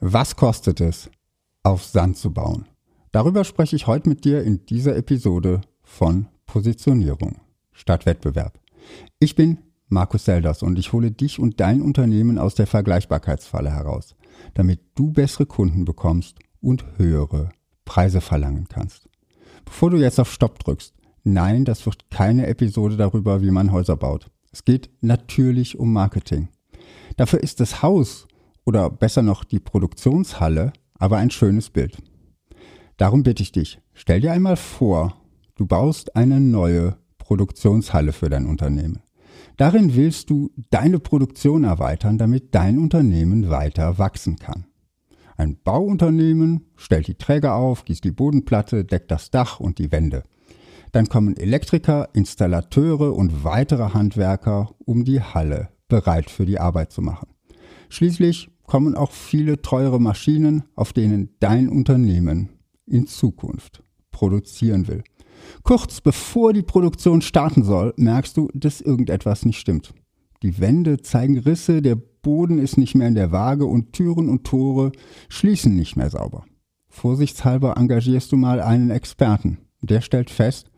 Was kostet es, auf Sand zu bauen? Darüber spreche ich heute mit dir in dieser Episode von Positionierung statt Wettbewerb. Ich bin Markus Selders und ich hole dich und dein Unternehmen aus der Vergleichbarkeitsfalle heraus, damit du bessere Kunden bekommst und höhere Preise verlangen kannst. Bevor du jetzt auf Stopp drückst, nein, das wird keine Episode darüber, wie man Häuser baut. Es geht natürlich um Marketing. Dafür ist das Haus oder besser noch die Produktionshalle aber ein schönes Bild. Darum bitte ich dich, stell dir einmal vor, du baust eine neue Produktionshalle für dein Unternehmen. Darin willst du deine Produktion erweitern, damit dein Unternehmen weiter wachsen kann. Ein Bauunternehmen stellt die Träger auf, gießt die Bodenplatte, deckt das Dach und die Wände. Dann kommen Elektriker, Installateure und weitere Handwerker, um die Halle bereit für die Arbeit zu machen. Schließlich kommen auch viele teure Maschinen, auf denen dein Unternehmen in Zukunft produzieren will. Kurz bevor die Produktion starten soll, merkst du, dass irgendetwas nicht stimmt. Die Wände zeigen Risse, der Boden ist nicht mehr in der Waage und Türen und Tore schließen nicht mehr sauber. Vorsichtshalber engagierst du mal einen Experten. Der stellt fest,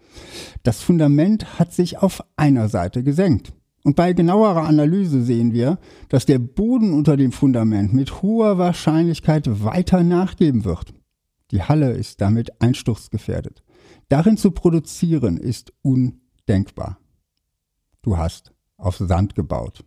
das Fundament hat sich auf einer Seite gesenkt. Und bei genauerer Analyse sehen wir, dass der Boden unter dem Fundament mit hoher Wahrscheinlichkeit weiter nachgeben wird. Die Halle ist damit einsturzgefährdet. Darin zu produzieren ist undenkbar. Du hast auf Sand gebaut.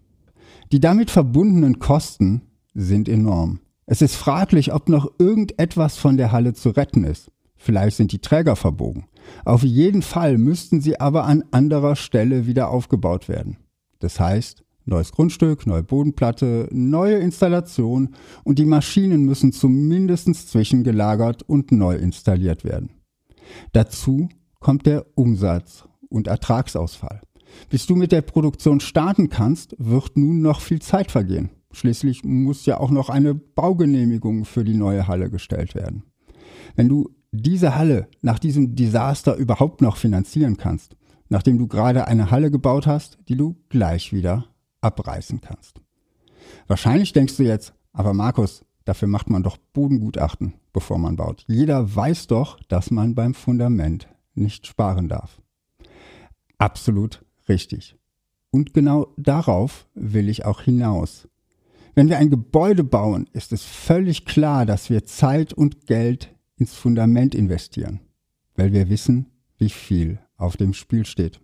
Die damit verbundenen Kosten sind enorm. Es ist fraglich, ob noch irgendetwas von der Halle zu retten ist. Vielleicht sind die Träger verbogen. Auf jeden Fall müssten sie aber an anderer Stelle wieder aufgebaut werden. Das heißt, neues Grundstück, neue Bodenplatte, neue Installation und die Maschinen müssen zumindest zwischengelagert und neu installiert werden. Dazu kommt der Umsatz und Ertragsausfall. Bis du mit der Produktion starten kannst, wird nun noch viel Zeit vergehen. Schließlich muss ja auch noch eine Baugenehmigung für die neue Halle gestellt werden. Wenn du diese Halle nach diesem Desaster überhaupt noch finanzieren kannst, nachdem du gerade eine Halle gebaut hast, die du gleich wieder abreißen kannst. Wahrscheinlich denkst du jetzt, aber Markus, dafür macht man doch Bodengutachten, bevor man baut. Jeder weiß doch, dass man beim Fundament nicht sparen darf. Absolut richtig. Und genau darauf will ich auch hinaus. Wenn wir ein Gebäude bauen, ist es völlig klar, dass wir Zeit und Geld ins Fundament investieren, weil wir wissen, wie viel auf dem Spiel steht.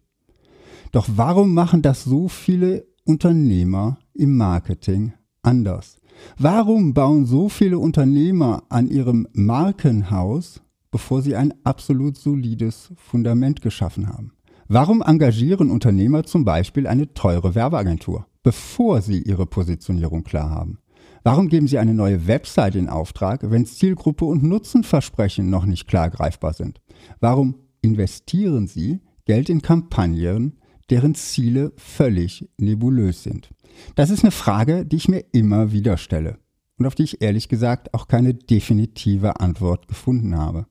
Doch warum machen das so viele Unternehmer im Marketing anders? Warum bauen so viele Unternehmer an ihrem Markenhaus, bevor sie ein absolut solides Fundament geschaffen haben? Warum engagieren Unternehmer zum Beispiel eine teure Werbeagentur, bevor sie ihre Positionierung klar haben? Warum geben sie eine neue Website in Auftrag, wenn Zielgruppe und Nutzenversprechen noch nicht klar greifbar sind? Warum investieren Sie Geld in Kampagnen, deren Ziele völlig nebulös sind? Das ist eine Frage, die ich mir immer wieder stelle und auf die ich ehrlich gesagt auch keine definitive Antwort gefunden habe.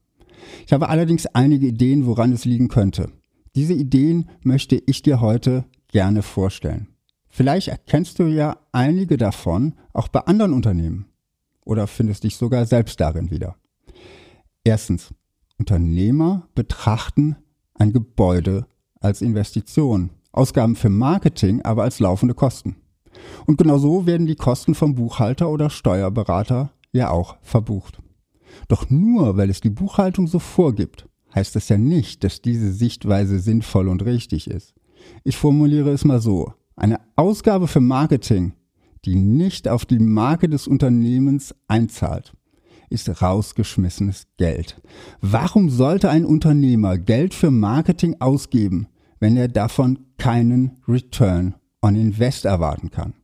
Ich habe allerdings einige Ideen, woran es liegen könnte. Diese Ideen möchte ich dir heute gerne vorstellen. Vielleicht erkennst du ja einige davon auch bei anderen Unternehmen oder findest dich sogar selbst darin wieder. Erstens, Unternehmer betrachten ein Gebäude als Investition, Ausgaben für Marketing aber als laufende Kosten. Und genau so werden die Kosten vom Buchhalter oder Steuerberater ja auch verbucht. Doch nur weil es die Buchhaltung so vorgibt, heißt das ja nicht, dass diese Sichtweise sinnvoll und richtig ist. Ich formuliere es mal so. Eine Ausgabe für Marketing, die nicht auf die Marke des Unternehmens einzahlt, ist rausgeschmissenes Geld. Warum sollte ein Unternehmer Geld für Marketing ausgeben, wenn er davon keinen Return on Invest erwarten kann?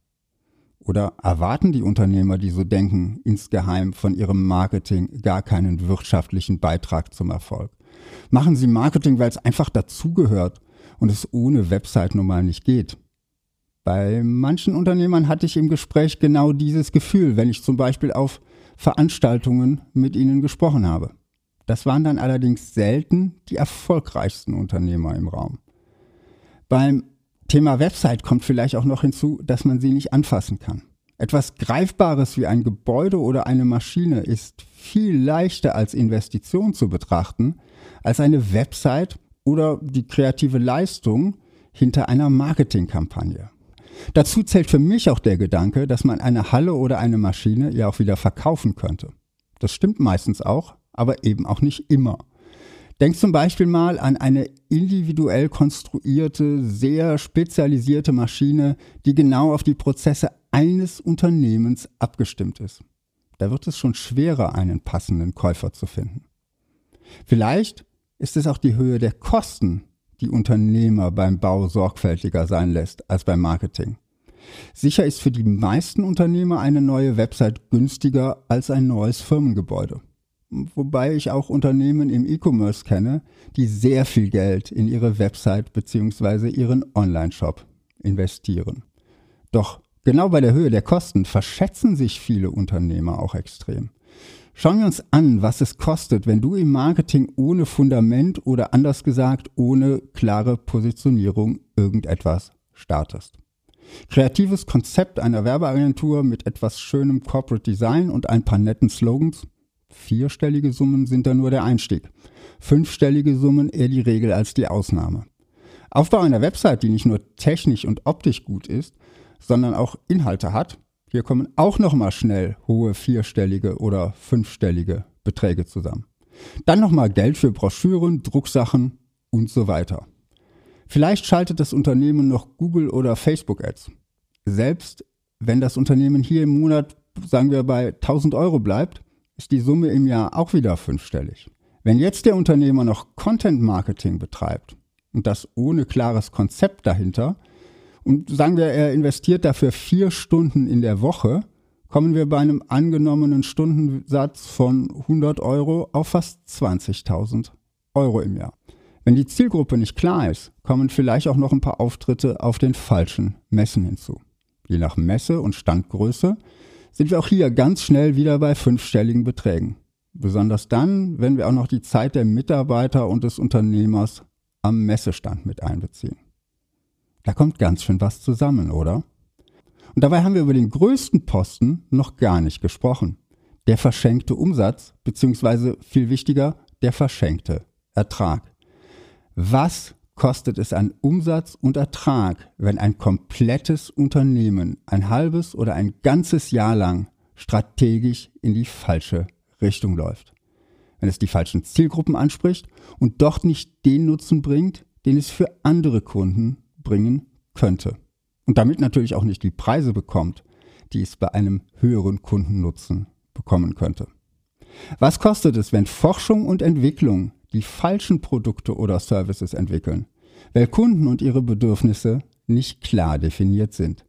Oder erwarten die Unternehmer, die so denken, insgeheim von ihrem Marketing gar keinen wirtschaftlichen Beitrag zum Erfolg? Machen sie Marketing, weil es einfach dazugehört und es ohne Website normal nicht geht? Bei manchen Unternehmern hatte ich im Gespräch genau dieses Gefühl, wenn ich zum Beispiel auf Veranstaltungen mit ihnen gesprochen habe. Das waren dann allerdings selten die erfolgreichsten Unternehmer im Raum. Beim Thema Website kommt vielleicht auch noch hinzu, dass man sie nicht anfassen kann. Etwas Greifbares wie ein Gebäude oder eine Maschine ist viel leichter als Investition zu betrachten, als eine Website oder die kreative Leistung hinter einer Marketingkampagne. Dazu zählt für mich auch der Gedanke, dass man eine Halle oder eine Maschine ja auch wieder verkaufen könnte. Das stimmt meistens auch, aber eben auch nicht immer. Denk zum Beispiel mal an eine individuell konstruierte, sehr spezialisierte Maschine, die genau auf die Prozesse eines Unternehmens abgestimmt ist. Da wird es schon schwerer, einen passenden Käufer zu finden. Vielleicht ist es auch die Höhe der Kosten, die Unternehmer beim Bau sorgfältiger sein lässt als beim Marketing. Sicher ist für die meisten Unternehmer eine neue Website günstiger als ein neues Firmengebäude. Wobei ich auch Unternehmen im E-Commerce kenne, die sehr viel Geld in ihre Website bzw. ihren Online-Shop investieren. Doch genau bei der Höhe der Kosten verschätzen sich viele Unternehmer auch extrem. Schauen wir uns an, was es kostet, wenn du im Marketing ohne Fundament oder anders gesagt ohne klare Positionierung irgendetwas startest. Kreatives Konzept einer Werbeagentur mit etwas schönem Corporate Design und ein paar netten Slogans. Vierstellige Summen sind da nur der Einstieg. Fünfstellige Summen eher die Regel als die Ausnahme. Aufbau einer Website, die nicht nur technisch und optisch gut ist, sondern auch Inhalte hat, hier kommen auch nochmal schnell hohe vierstellige oder fünfstellige Beträge zusammen. Dann nochmal Geld für Broschüren, Drucksachen und so weiter. Vielleicht schaltet das Unternehmen noch Google oder Facebook Ads. Selbst wenn das Unternehmen hier im Monat, sagen wir, bei 1000 Euro bleibt, ist die Summe im Jahr auch wieder fünfstellig. Wenn jetzt der Unternehmer noch Content Marketing betreibt und das ohne klares Konzept dahinter, und sagen wir, er investiert dafür vier Stunden in der Woche, kommen wir bei einem angenommenen Stundensatz von 100 Euro auf fast 20.000 Euro im Jahr. Wenn die Zielgruppe nicht klar ist, kommen vielleicht auch noch ein paar Auftritte auf den falschen Messen hinzu. Je nach Messe und Standgröße sind wir auch hier ganz schnell wieder bei fünfstelligen Beträgen. Besonders dann, wenn wir auch noch die Zeit der Mitarbeiter und des Unternehmers am Messestand mit einbeziehen. Da kommt ganz schön was zusammen, oder? Und dabei haben wir über den größten Posten noch gar nicht gesprochen. Der verschenkte Umsatz, beziehungsweise viel wichtiger, der verschenkte Ertrag. Was kostet es an Umsatz und Ertrag, wenn ein komplettes Unternehmen ein halbes oder ein ganzes Jahr lang strategisch in die falsche Richtung läuft? Wenn es die falschen Zielgruppen anspricht und dort nicht den Nutzen bringt, den es für andere Kunden bringen könnte. Und damit natürlich auch nicht die Preise bekommt, die es bei einem höheren Kundennutzen bekommen könnte. Was kostet es, wenn Forschung und Entwicklung die falschen Produkte oder Services entwickeln, weil Kunden und ihre Bedürfnisse nicht klar definiert sind.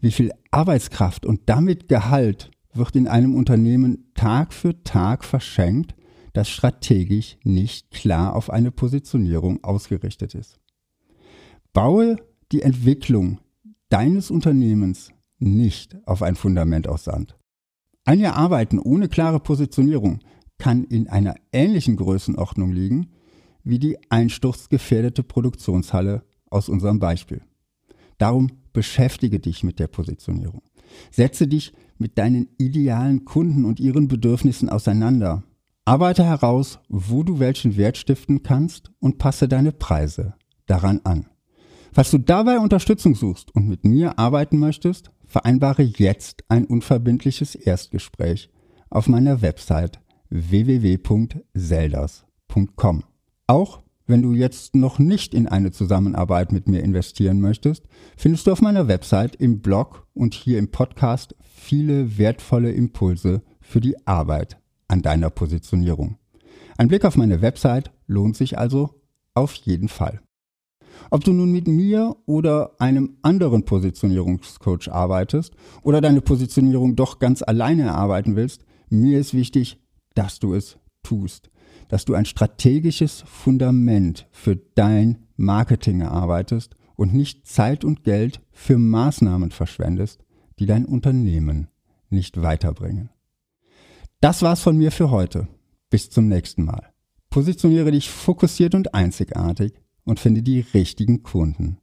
Wie viel Arbeitskraft und damit Gehalt wird in einem Unternehmen Tag für Tag verschenkt, das strategisch nicht klar auf eine Positionierung ausgerichtet ist. Baue die Entwicklung deines Unternehmens nicht auf ein Fundament aus Sand. Ein Jahr Arbeiten ohne klare Positionierung kann in einer ähnlichen Größenordnung liegen wie die einsturzgefährdete Produktionshalle aus unserem Beispiel. Darum beschäftige dich mit der Positionierung. Setze dich mit deinen idealen Kunden und ihren Bedürfnissen auseinander. Arbeite heraus, wo du welchen Wert stiften kannst und passe deine Preise daran an. Falls du dabei Unterstützung suchst und mit mir arbeiten möchtest, vereinbare jetzt ein unverbindliches Erstgespräch auf meiner Website www.zeldas.com. Auch wenn du jetzt noch nicht in eine Zusammenarbeit mit mir investieren möchtest, findest du auf meiner Website im Blog und hier im Podcast viele wertvolle Impulse für die Arbeit an deiner Positionierung. Ein Blick auf meine Website lohnt sich also auf jeden Fall. Ob du nun mit mir oder einem anderen Positionierungscoach arbeitest oder deine Positionierung doch ganz alleine erarbeiten willst, mir ist wichtig, dass du es tust, dass du ein strategisches Fundament für dein Marketing erarbeitest und nicht Zeit und Geld für Maßnahmen verschwendest, die dein Unternehmen nicht weiterbringen. Das war's von mir für heute. Bis zum nächsten Mal. Positioniere dich fokussiert und einzigartig und finde die richtigen Kunden